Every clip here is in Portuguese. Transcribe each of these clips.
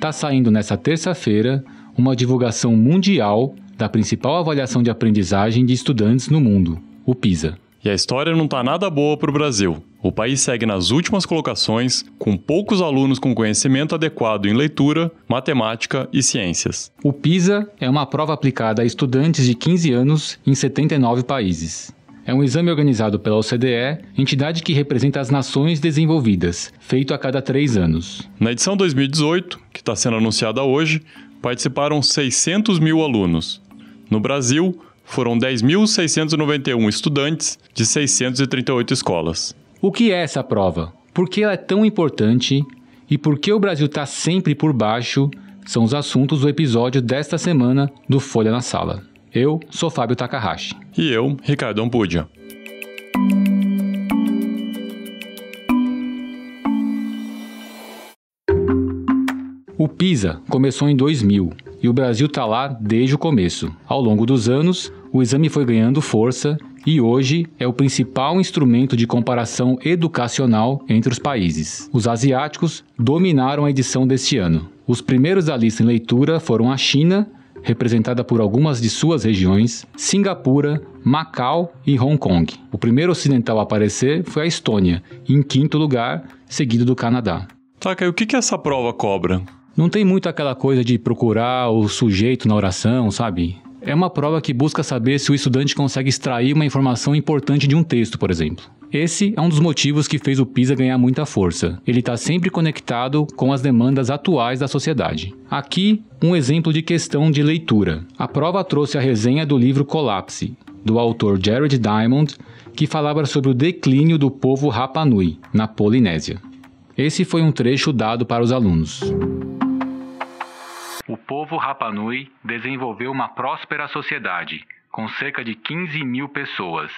Tá saindo nessa terça-feira uma divulgação mundial da principal avaliação de aprendizagem de estudantes no mundo, o PISA. E a história não tá nada boa para o Brasil. O país segue nas últimas colocações, com poucos alunos com conhecimento adequado em leitura, matemática e ciências. O PISA é uma prova aplicada a estudantes de 15 anos em 79 países. É um exame organizado pela OCDE, entidade que representa as nações desenvolvidas, feito a cada três anos. Na edição 2018, que está sendo anunciada hoje, participaram 600 mil alunos. No Brasil, foram 10.691 estudantes de 638 escolas. O que é essa prova? Por que ela é tão importante? E por que o Brasil está sempre por baixo? São os assuntos do episódio desta semana do Folha na Sala. Eu sou Fábio Takahashi. E eu, Ricardo Ampudia. O PISA começou em 2000 e o Brasil está lá desde o começo. Ao longo dos anos, o exame foi ganhando força e hoje é o principal instrumento de comparação educacional entre os países. Os asiáticos dominaram a edição deste ano. Os primeiros da lista em leitura foram a China, representada por algumas de suas regiões, Singapura, Macau e Hong Kong. O primeiro ocidental a aparecer foi a Estônia, em quinto lugar, seguido do Canadá. Taka, e o que, essa prova cobra? Não tem muito aquela coisa de procurar o sujeito na oração, sabe? É uma prova que busca saber se o estudante consegue extrair uma informação importante de um texto, por exemplo. Esse é um dos motivos que fez o PISA ganhar muita força. Ele está sempre conectado com as demandas atuais da sociedade. Aqui, um exemplo de questão de leitura. A prova trouxe a resenha do livro Colapse, do autor Jared Diamond, que falava sobre o declínio do povo Rapa Nui, na Polinésia. Esse foi um trecho dado para os alunos o povo Rapanui desenvolveu uma próspera sociedade, com cerca de 15 mil pessoas.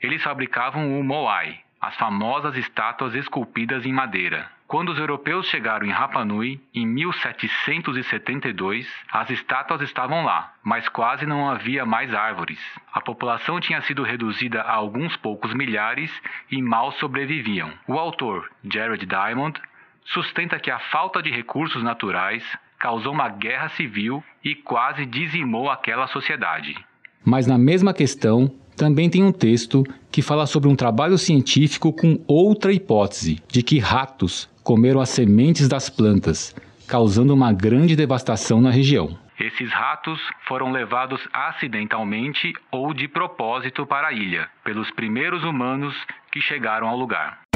Eles fabricavam o moai, as famosas estátuas esculpidas em madeira. Quando os europeus chegaram em Rapanui, em 1772, as estátuas estavam lá, mas quase não havia mais árvores. A população tinha sido reduzida a alguns poucos milhares e mal sobreviviam. O autor, Jared Diamond, sustenta que a falta de recursos naturais causou uma guerra civil e quase dizimou aquela sociedade. Mas na mesma questão, também tem um texto que fala sobre um trabalho científico com outra hipótese, de que ratos comeram as sementes das plantas, causando uma grande devastação na região. Esses ratos foram levados acidentalmente ou de propósito para a ilha, pelos primeiros humanos que chegaram ao lugar.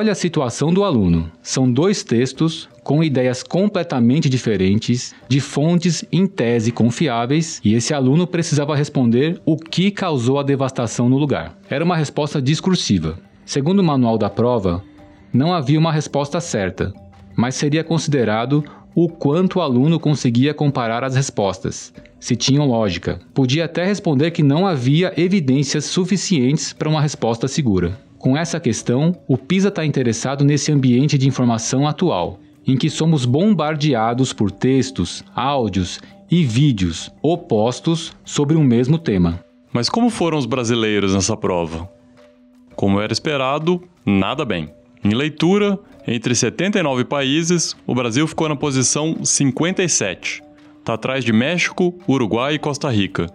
Olha a situação do aluno. São dois textos com ideias completamente diferentes, de fontes em tese confiáveis, e esse aluno precisava responder o que causou a devastação no lugar. Era uma resposta discursiva. Segundo o manual da prova, não havia uma resposta certa, mas seria considerado o quanto o aluno conseguia comparar as respostas, se tinham lógica. Podia até responder que não havia evidências suficientes para uma resposta segura. Com essa questão, o PISA está interessado nesse ambiente de informação atual, em que somos bombardeados por textos, áudios e vídeos opostos sobre um mesmo tema. Mas como foram os brasileiros nessa prova? Como era esperado, nada bem. Em leitura, entre 79 países, o Brasil ficou na posição 57. Está atrás de México, Uruguai e Costa Rica.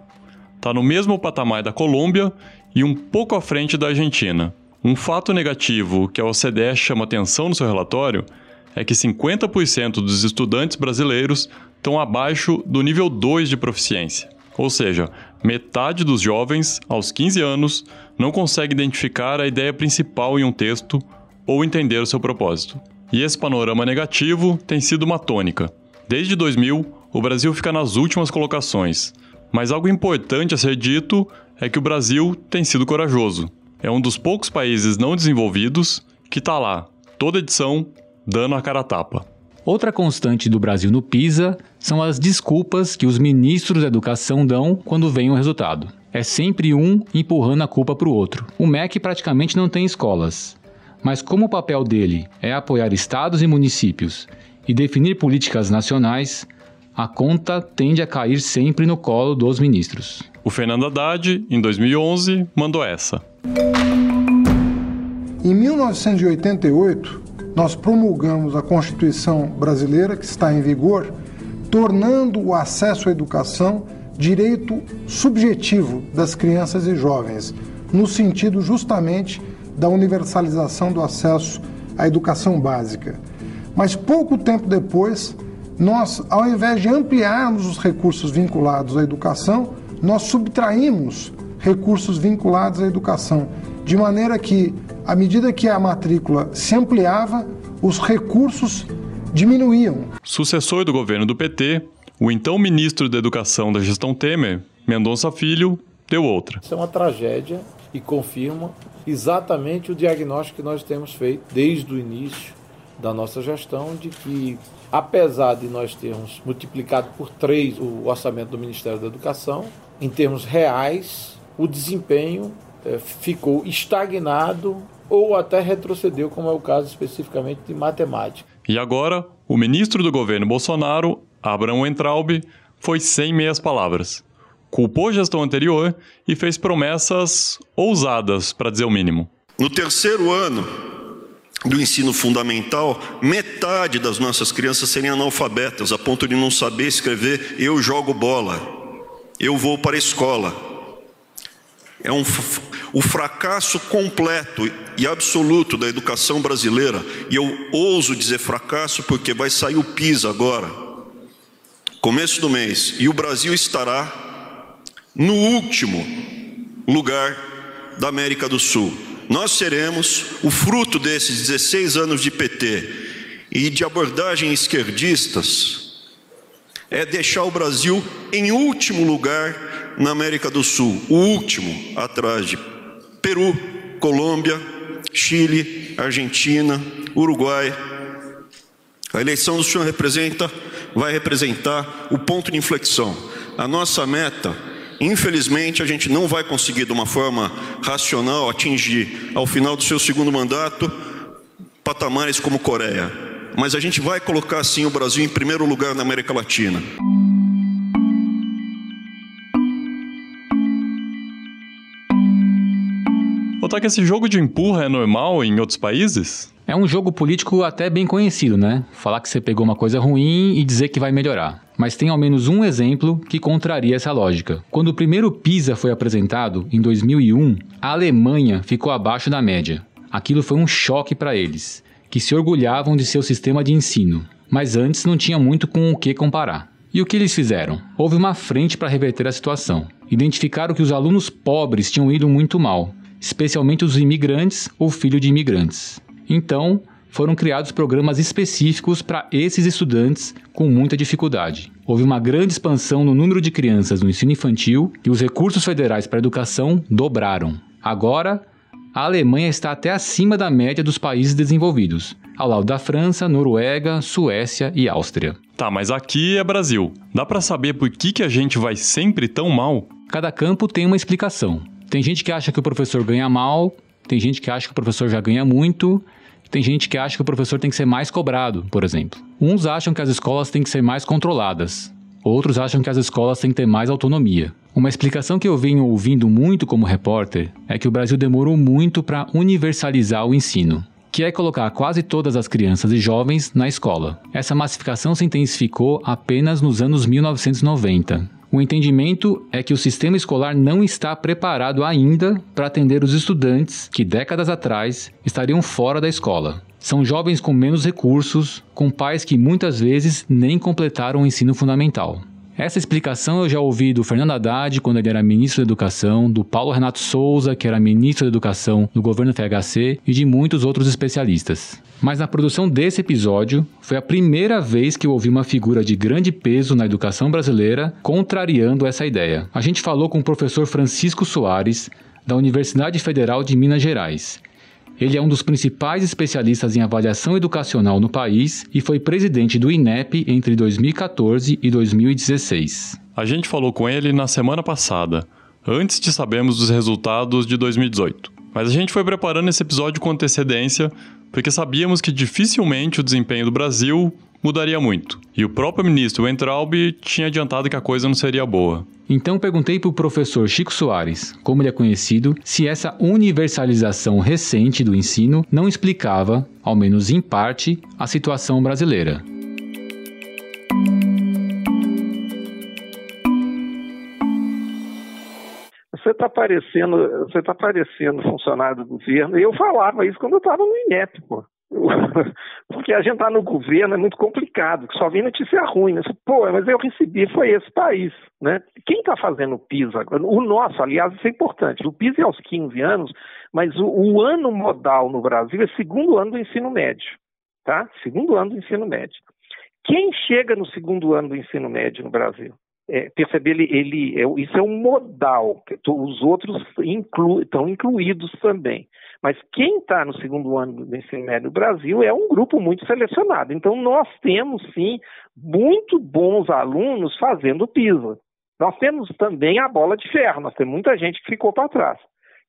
Está no mesmo patamar da Colômbia e um pouco à frente da Argentina. Um fato negativo que a OCDE chama atenção no seu relatório é que 50% dos estudantes brasileiros estão abaixo do nível 2 de proficiência. Ou seja, metade dos jovens, aos 15 anos, não consegue identificar a ideia principal em um texto ou entender o seu propósito. E esse panorama negativo tem sido uma tônica. Desde 2000, o Brasil fica nas últimas colocações. Mas algo importante a ser dito é que o Brasil tem sido corajoso é um dos poucos países não desenvolvidos que está lá, toda edição, dando a cara a tapa. Outra constante do Brasil no PISA são as desculpas que os ministros da educação dão quando vem o resultado. É sempre um empurrando a culpa para o outro. O MEC praticamente não tem escolas, mas como o papel dele é apoiar estados e municípios e definir políticas nacionais, a conta tende a cair sempre no colo dos ministros. O Fernando Haddad, em 2011, mandou essa. Em 1988, nós promulgamos a Constituição brasileira, que está em vigor, tornando o acesso à educação direito subjetivo das crianças e jovens, no sentido justamente da universalização do acesso à educação básica. Mas pouco tempo depois, nós, ao invés de ampliarmos os recursos vinculados à educação, nós subtraímos recursos vinculados à educação, de maneira que, à medida que a matrícula se ampliava, os recursos diminuíam. Sucessor do governo do PT, o então ministro da Educação da gestão Temer, Mendonça Filho, deu outra. Isso é uma tragédia e confirma exatamente o diagnóstico que nós temos feito desde o início da nossa gestão de que apesar de nós termos multiplicado por três o orçamento do Ministério da Educação, em termos reais, o desempenho é, ficou estagnado ou até retrocedeu, como é o caso especificamente de matemática. E agora, o ministro do governo Bolsonaro, Abraham Entraub, foi sem meias palavras. Culpou a gestão anterior e fez promessas ousadas, para dizer o mínimo. No terceiro ano, do ensino fundamental, metade das nossas crianças serem analfabetas, a ponto de não saber escrever eu jogo bola, eu vou para a escola. É um, o fracasso completo e absoluto da educação brasileira, e eu ouso dizer fracasso porque vai sair o PISA agora, começo do mês, e o Brasil estará no último lugar da América do Sul. Nós seremos o fruto desses 16 anos de PT e de abordagem esquerdistas, é deixar o Brasil em último lugar na América do Sul, o último atrás de Peru, Colômbia, Chile, Argentina, Uruguai. A eleição do senhor representa, vai representar o ponto de inflexão. A nossa meta Infelizmente, a gente não vai conseguir, de uma forma racional, atingir, ao final do seu segundo mandato, patamares como Coreia. Mas a gente vai colocar, sim, o Brasil em primeiro lugar na América Latina. Notar que esse jogo de empurra é normal em outros países? É um jogo político até bem conhecido, né? Falar que você pegou uma coisa ruim e dizer que vai melhorar. Mas tem ao menos um exemplo que contraria essa lógica. Quando o primeiro PISA foi apresentado, em 2001, a Alemanha ficou abaixo da média. Aquilo foi um choque para eles, que se orgulhavam de seu sistema de ensino, mas antes não tinha muito com o que comparar. E o que eles fizeram? Houve uma frente para reverter a situação. Identificaram que os alunos pobres tinham ido muito mal, especialmente os imigrantes ou filhos de imigrantes. Então, foram criados programas específicos para esses estudantes com muita dificuldade. Houve uma grande expansão no número de crianças no ensino infantil e os recursos federais para a educação dobraram. Agora, a Alemanha está até acima da média dos países desenvolvidos, ao lado da França, Noruega, Suécia e Áustria. Tá, mas aqui é Brasil. Dá para saber por que, que a gente vai sempre tão mal? Cada campo tem uma explicação. Tem gente que acha que o professor ganha mal, tem gente que acha que o professor já ganha muito, tem gente que acha que o professor tem que ser mais cobrado, por exemplo. Uns acham que as escolas têm que ser mais controladas. Outros acham que as escolas têm que ter mais autonomia. Uma explicação que eu venho ouvindo muito como repórter é que o Brasil demorou muito para universalizar o ensino, que é colocar quase todas as crianças e jovens na escola. Essa massificação se intensificou apenas nos anos 1990, o entendimento é que o sistema escolar não está preparado ainda para atender os estudantes que décadas atrás estariam fora da escola. São jovens com menos recursos, com pais que muitas vezes nem completaram o ensino fundamental. Essa explicação eu já ouvi do Fernando Haddad quando ele era ministro da Educação, do Paulo Renato Souza, que era ministro da Educação do governo FHC, e de muitos outros especialistas. Mas na produção desse episódio, foi a primeira vez que eu ouvi uma figura de grande peso na educação brasileira contrariando essa ideia. A gente falou com o professor Francisco Soares, da Universidade Federal de Minas Gerais, ele é um dos principais especialistas em avaliação educacional no país e foi presidente do INEP entre 2014 e 2016. A gente falou com ele na semana passada, antes de sabermos dos resultados de 2018. Mas a gente foi preparando esse episódio com antecedência porque sabíamos que dificilmente o desempenho do Brasil mudaria muito. E o próprio ministro Weintraub tinha adiantado que a coisa não seria boa. Então perguntei para o professor Chico Soares, como ele é conhecido, se essa universalização recente do ensino não explicava, ao menos em parte, a situação brasileira. Você está parecendo, você tá parecendo funcionário do governo. E eu falava isso quando eu estava no INEP, pô. Porque a gente está no governo é muito complicado, só vem notícia ruim. Né? Pô, mas eu recebi, foi esse país. Né? Quem está fazendo o PISA agora? O nosso, aliás, isso é importante. O PISA é aos 15 anos, mas o, o ano modal no Brasil é segundo ano do ensino médio. Tá? Segundo ano do ensino médio. Quem chega no segundo ano do ensino médio no Brasil? É, ele, ele é, isso é um modal, os outros inclu, estão incluídos também. Mas quem está no segundo ano do ensino médio no Brasil é um grupo muito selecionado. Então, nós temos, sim, muito bons alunos fazendo PISA. Nós temos também a bola de ferro, nós temos muita gente que ficou para trás.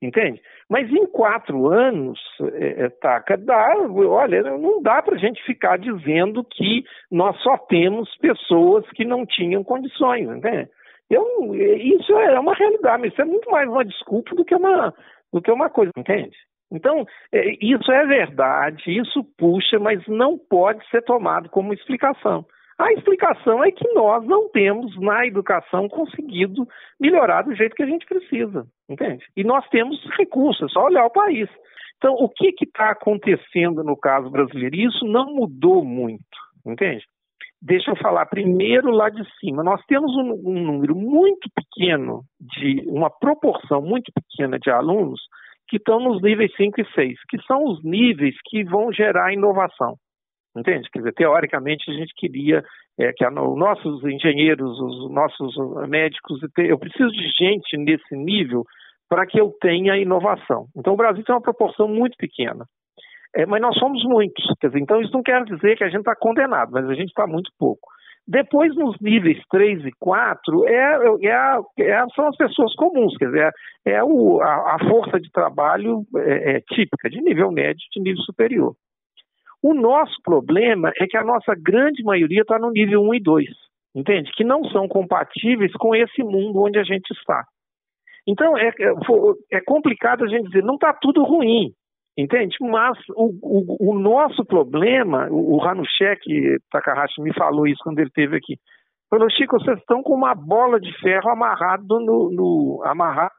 Entende? Mas em quatro anos, é, é Taca, dá, olha, não dá para a gente ficar dizendo que nós só temos pessoas que não tinham condições, entende? Eu, isso é uma realidade, mas isso é muito mais uma desculpa do que uma, do que uma coisa, entende? Então, é, isso é verdade, isso puxa, mas não pode ser tomado como explicação. A explicação é que nós não temos na educação conseguido melhorar do jeito que a gente precisa, entende? E nós temos recursos, é só olhar o país. Então, o que está acontecendo no caso brasileiro? Isso não mudou muito, entende? Deixa eu falar primeiro lá de cima. Nós temos um, um número muito pequeno, de uma proporção muito pequena de alunos que estão nos níveis 5 e 6, que são os níveis que vão gerar inovação. Entende? Quer dizer, teoricamente a gente queria é, que os nossos engenheiros, os nossos médicos, eu preciso de gente nesse nível para que eu tenha inovação. Então o Brasil tem uma proporção muito pequena. É, mas nós somos muitos. Quer dizer, então isso não quer dizer que a gente está condenado, mas a gente está muito pouco. Depois, nos níveis 3 e 4, é, é, é, são as pessoas comuns, quer dizer, é, é o, a, a, força de trabalho é, é típica, de nível médio, de nível superior. O nosso problema é que a nossa grande maioria está no nível 1 e 2, entende? Que não são compatíveis com esse mundo onde a gente está. Então, é, complicado a gente dizer, não está tudo ruim, Entende? Mas o, o, o nosso problema, o, o Hanushek Takahashi me falou isso quando ele esteve aqui. Falou, Chico, vocês estão com uma bola de ferro amarrado no, no amarrado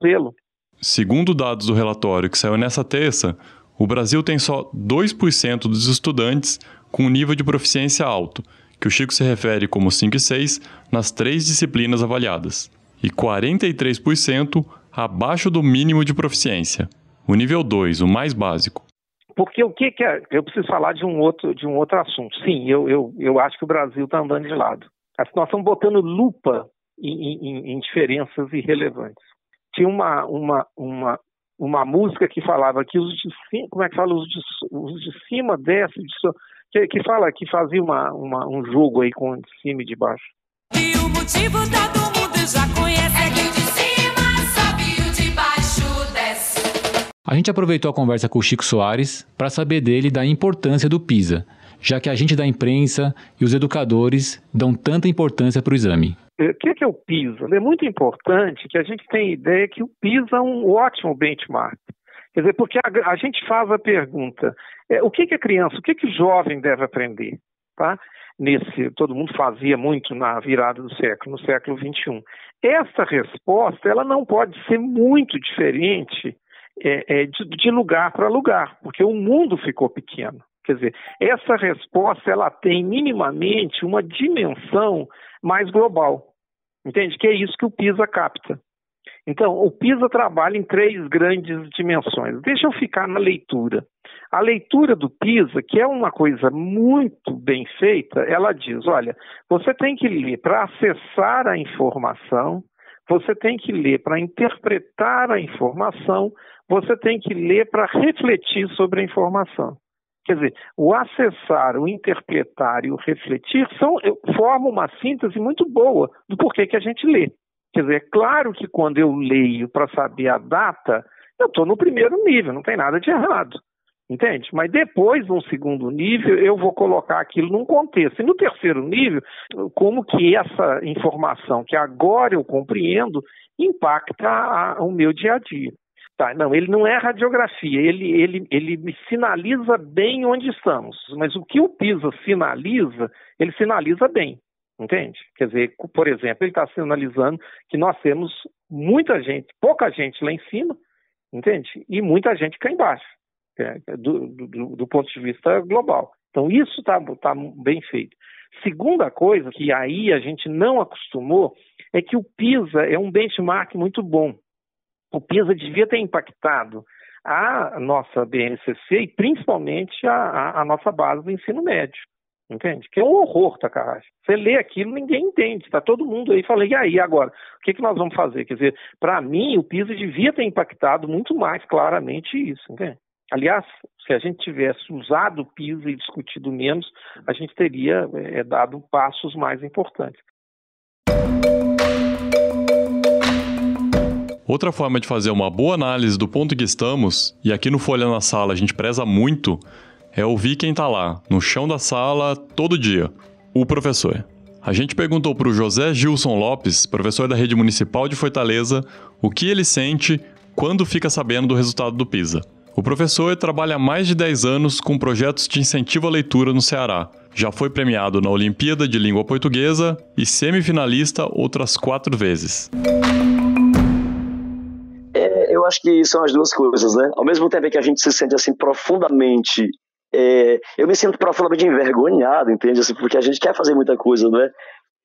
pelo. Segundo dados do relatório que saiu nessa terça, o Brasil tem só 2% dos estudantes com nível de proficiência alto, que o Chico se refere como 5 e 6 nas três disciplinas avaliadas, e 43% abaixo do mínimo de proficiência. O nível 2, o mais básico. Porque o que, que é. Eu preciso falar de um outro, de um outro assunto. Sim, eu, eu, eu acho que o Brasil está andando de lado. Nós estamos botando lupa em, em, em diferenças irrelevantes. Tinha uma, uma, uma, uma música que falava que os de cima, como é que fala? Os de, os de cima desce, de so, que, que fala que fazia uma, uma, um jogo aí com de cima e de baixo. E o motivo todo mundo já conhece é que A gente aproveitou a conversa com o Chico Soares para saber dele da importância do PISA, já que a gente da imprensa e os educadores dão tanta importância para o exame. O que é o PISA? É muito importante que a gente tenha ideia que o PISA é um ótimo benchmark. Quer dizer, porque a, a gente faz a pergunta: é, o que, que a criança, o que, que o jovem deve aprender? Tá? Nesse, todo mundo fazia muito na virada do século, no século XXI. Essa resposta ela não pode ser muito diferente é, é, de, de lugar para lugar, porque o mundo ficou pequeno. Quer dizer, essa resposta ela tem minimamente uma dimensão mais global, entende? Que é isso que o PISA capta. Então, o PISA trabalha em três grandes dimensões. Deixa eu ficar na leitura. A leitura do PISA, que é uma coisa muito bem feita, ela diz: olha, você tem que ler para acessar a informação, você tem que ler para interpretar a informação, você tem que ler para refletir sobre a informação. Quer dizer, o acessar, o interpretar e o refletir são, formam uma síntese muito boa do porquê que a gente lê. Quer dizer, é claro que quando eu leio para saber a data, eu estou no primeiro nível, não tem nada de errado. Entende? Mas depois, num segundo nível, eu vou colocar aquilo num contexto. E no terceiro nível, como que essa informação que agora eu compreendo impacta a, o meu dia a dia. Não, ele não é radiografia, ele, ele, ele me sinaliza bem onde estamos. Mas o que o PISA sinaliza, ele sinaliza bem. Entende? Quer dizer, por exemplo, ele está sinalizando que nós temos muita gente, pouca gente lá em cima, entende? E muita gente cá embaixo. É, é, do, do, do, ponto de vista global. Então, isso está tá bem feito. Segunda coisa que aí a gente não acostumou é que o PISA é um benchmark muito bom. O PISA devia ter impactado a nossa BNCC e principalmente a, a, a nossa base do ensino médio. Entende? Que é um horror, Takahashi. Você lê aquilo, ninguém entende. Está todo mundo aí falando, e aí agora? O que, que nós vamos fazer? Quer dizer, para mim, o PISA devia ter impactado muito mais claramente isso. Entende? Aliás, se a gente tivesse usado o PISA e discutido menos, a gente teria é, dado passos mais importantes. Outra forma de fazer uma boa análise do ponto que estamos, e aqui no Folha na Sala a gente preza muito, é ouvir quem está lá, no chão da sala, todo dia, o professor. A gente perguntou para o José Gilson Lopes, professor da Rede Municipal de Fortaleza, o que ele sente quando fica sabendo do resultado do PISA. O professor trabalha há mais de 10 anos com projetos de incentivo à leitura no Ceará. Já foi premiado na Olimpíada de Língua Portuguesa e semifinalista outras quatro vezes. É, acho que são as duas coisas, né? Ao mesmo tempo que a gente se sente assim profundamente é, eu me sinto profundamente envergonhado, entende? Assim, porque a gente quer fazer muita coisa, não é?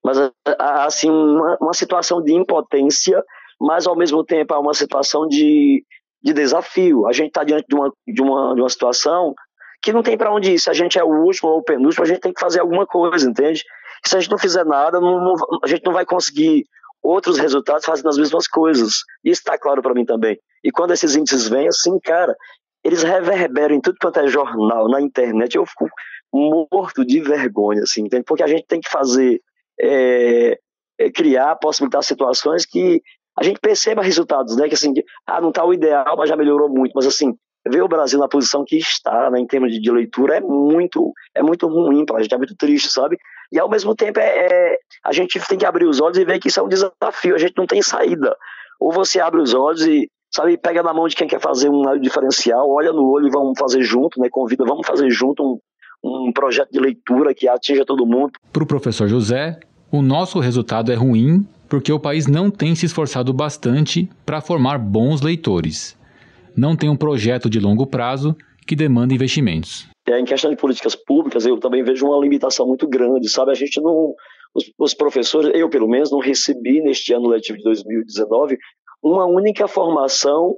Mas, assim, uma, uma situação de impotência, mas ao mesmo tempo há uma situação de, de desafio. A gente está diante de uma, de, uma, de uma situação que não tem para onde ir. Se a gente é o último ou o penúltimo, a gente tem que fazer alguma coisa, entende? Se a gente não fizer nada, não, não, a gente não vai conseguir outros resultados fazendo as mesmas coisas. Isso está claro para mim também. E quando esses índices vêm, assim, cara, eles reverberam em tudo quanto é jornal, na internet. Eu fico morto de vergonha, assim, entende? Porque a gente tem que fazer, é, é, criar, possibilitar situações que a gente perceba resultados, né? Que assim, ah, não está o ideal, mas já melhorou muito. Mas assim, ver o Brasil na posição que está, né, em termos de, de leitura, é muito, é muito ruim para a gente, é muito triste, sabe? E ao mesmo tempo é, é, a gente tem que abrir os olhos e ver que isso é um desafio, a gente não tem saída. Ou você abre os olhos e, sabe, pega na mão de quem quer fazer um diferencial, olha no olho e vamos fazer junto, né? Convida, vamos fazer junto um, um projeto de leitura que atinja todo mundo. Para o professor José, o nosso resultado é ruim porque o país não tem se esforçado bastante para formar bons leitores. Não tem um projeto de longo prazo que demanda investimentos. É, em questão de políticas públicas, eu também vejo uma limitação muito grande, sabe? A gente não. Os, os professores, eu pelo menos, não recebi neste ano letivo de 2019 uma única formação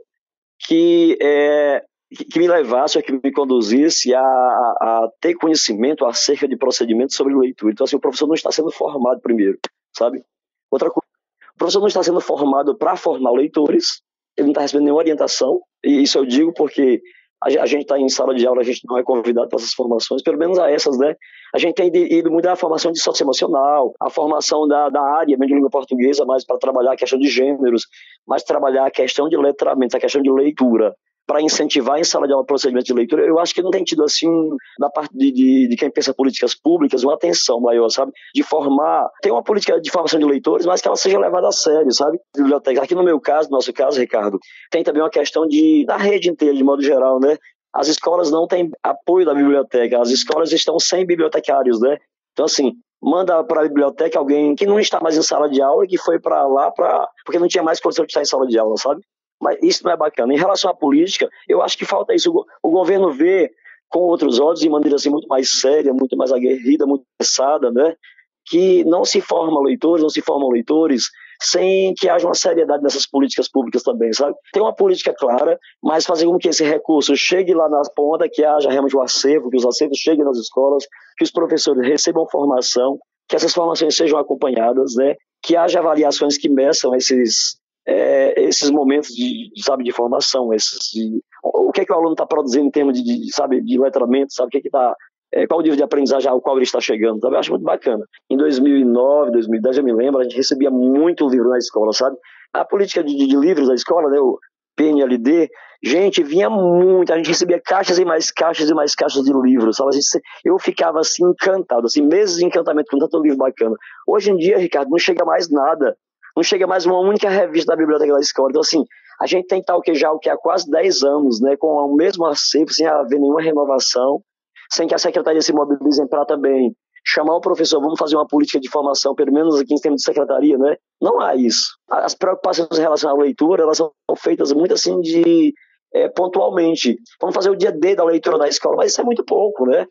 que, é, que me levasse, que me conduzisse a, a, ter conhecimento acerca de procedimentos sobre leitura. Então, assim, o professor não está sendo formado primeiro, sabe? Outra coisa, o professor não está sendo formado para formar leitores, ele não está recebendo nenhuma orientação, e isso eu digo porque a gente está em sala de aula, a gente não é convidado para essas formações, pelo menos a essas, né? A gente tem ido muito à formação de socioemocional, a formação da, da área de língua portuguesa, mais para trabalhar a questão de gêneros, mais trabalhar a questão de letramento, a questão de leitura para incentivar em sala de aula procedimento de leitura, eu acho que não tem tido, assim, da parte de, de, de, quem pensa políticas públicas, uma atenção maior, sabe? De formar, tem uma política de formação de leitores, mas que ela seja levada a sério, sabe? Biblioteca. Aqui no meu caso, no nosso caso, Ricardo, tem também uma questão de, da rede inteira, de modo geral, né? As escolas não têm apoio da biblioteca, as escolas estão sem bibliotecários, né? Então, assim, manda para a biblioteca alguém que não está mais em sala de aula e que foi para lá pra, porque não tinha mais condição de estar em sala de aula, sabe? Mas isso não é bacana. Em relação à política, eu acho que falta isso. O, governo vê com outros olhos, de maneira assim muito mais séria, muito mais aguerrida, muito pensada, né? Que não se formam leitores, não se formam leitores sem que haja uma seriedade nessas políticas públicas também, sabe? Tem uma política clara, mas fazer com que esse recurso chegue lá na ponta, que haja realmente o um acervo, que os acervos cheguem nas escolas, que os professores recebam formação, que essas formações sejam acompanhadas, né? Que haja avaliações que meçam esses, é, esses momentos de, sabe, de formação, esses, de, o que é que o aluno está produzindo em termos de, de, sabe, de letramento, sabe, o que é que está é, qual o nível de aprendizagem ao qual ele está chegando, sabe? Eu acho muito bacana. Em 2009, 2010, eu me lembro, a gente recebia muito livro na escola, sabe? A política de, de livros da escola, né, PNLD, gente, vinha muito, a gente recebia caixas e mais caixas e mais caixas de livros, sabe? Eu ficava assim encantado, assim, meses de encantamento com tanto livro bacana. Hoje em dia, Ricardo, não chega mais nada, não chega mais uma única revista da biblioteca da escola. Então, assim, a gente tem tal que já o que há quase 10 anos, né, com o mesmo acervo, sem haver nenhuma renovação, sem que a secretaria se mobilize para também chamar o professor, vamos fazer uma política de formação, pelo menos aqui em termos de secretaria, né? Não há isso. As preocupações em relação à leitura, elas são feitas muito assim de é, pontualmente. Vamos fazer o dia D da leitura na escola, mas isso é muito pouco, né?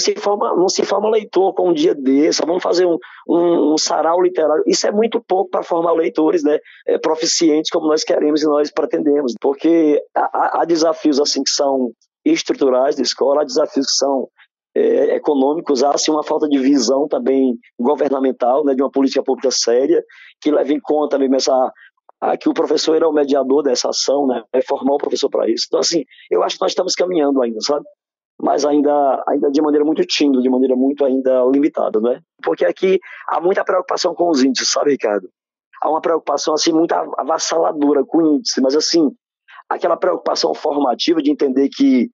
Se forma, não se forma leitor com um dia desse, vamos fazer um, um, um sarau literário. Isso é muito pouco para formar leitores né, é, proficientes como nós queremos e nós pretendemos, porque há, há desafios assim que são estruturais da escola, há desafios que são é, econômicos, há assim, uma falta de visão também governamental, né, de uma política pública séria, que leve em conta mesmo essa, a, que o professor era o mediador dessa ação, né, é formar o professor para isso. Então, assim, eu acho que nós estamos caminhando ainda, sabe? Mas ainda, ainda de maneira muito tímida, de maneira muito ainda limitada, né? Porque aqui há muita preocupação com os índices, sabe, Ricardo? Há uma preocupação, assim, muito avassaladora com o índice, mas, assim, aquela preocupação formativa de entender que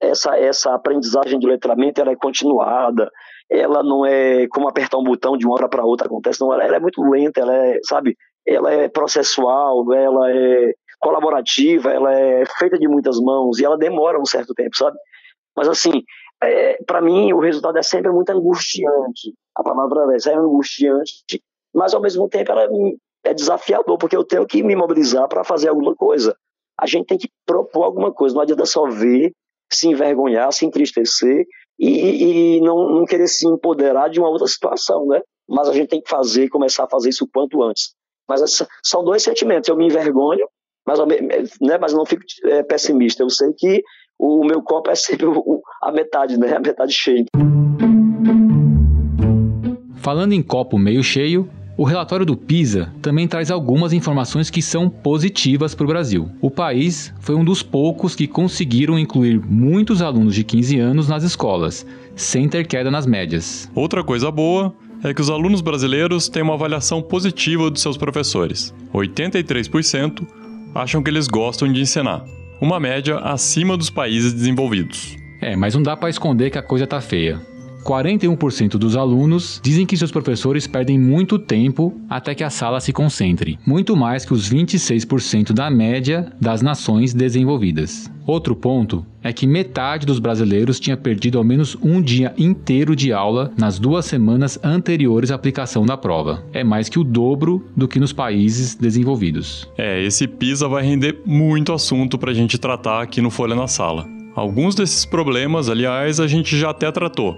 essa, essa aprendizagem de letramento ela é continuada, ela não é como apertar um botão de uma hora para outra acontece, não, ela, ela, é muito lenta, ela é, sabe, ela é processual, ela é colaborativa, ela é feita de muitas mãos e ela demora um certo tempo, sabe? Mas assim, é, para mim o resultado é sempre muito angustiante. A palavra é angustiante, mas ao mesmo tempo ela é desafiador, porque eu tenho que me mobilizar para fazer alguma coisa. A gente tem que propor alguma coisa, não adianta só ver se envergonhar, se entristecer e, e não, não, querer se empoderar de uma outra situação, né? Mas a gente tem que fazer, começar a fazer isso o quanto antes. Mas essa, são dois sentimentos. Eu me envergonho, mas, né, mas não fico é, pessimista. Eu sei que o meu copo é sempre a metade, né? A metade cheia. Falando em copo meio cheio, o relatório do PISA também traz algumas informações que são positivas para o Brasil. O país foi um dos poucos que conseguiram incluir muitos alunos de 15 anos nas escolas, sem ter queda nas médias. Outra coisa boa é que os alunos brasileiros têm uma avaliação positiva dos seus professores. 83% acham que eles gostam de ensinar, uma média acima dos países desenvolvidos. É, mas não dá para esconder que a coisa tá feia. 41% dos alunos dizem que seus professores perdem muito tempo até que a sala se concentre, muito mais que os 26% da média das nações desenvolvidas. Outro ponto é que metade dos brasileiros tinha perdido ao menos um dia inteiro de aula nas duas semanas anteriores à aplicação da prova. É mais que o dobro do que nos países desenvolvidos. É, esse PISA vai render muito assunto para a gente tratar aqui no Folha na Sala. Alguns desses problemas, aliás, a gente já até tratou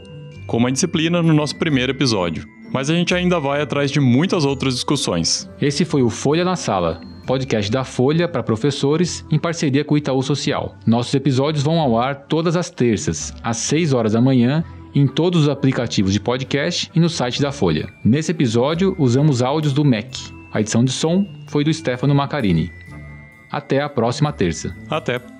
como a disciplina no nosso primeiro episódio. Mas a gente ainda vai atrás de muitas outras discussões. Esse foi o Folha na Sala, podcast da Folha para professores em parceria com o Itaú Social. Nossos episódios vão ao ar todas as terças, às 6 horas da manhã, em todos os aplicativos de podcast e no site da Folha. Nesse episódio, usamos áudios do Mac. A edição de som foi do Stefano Macarini. Até a próxima terça. Até!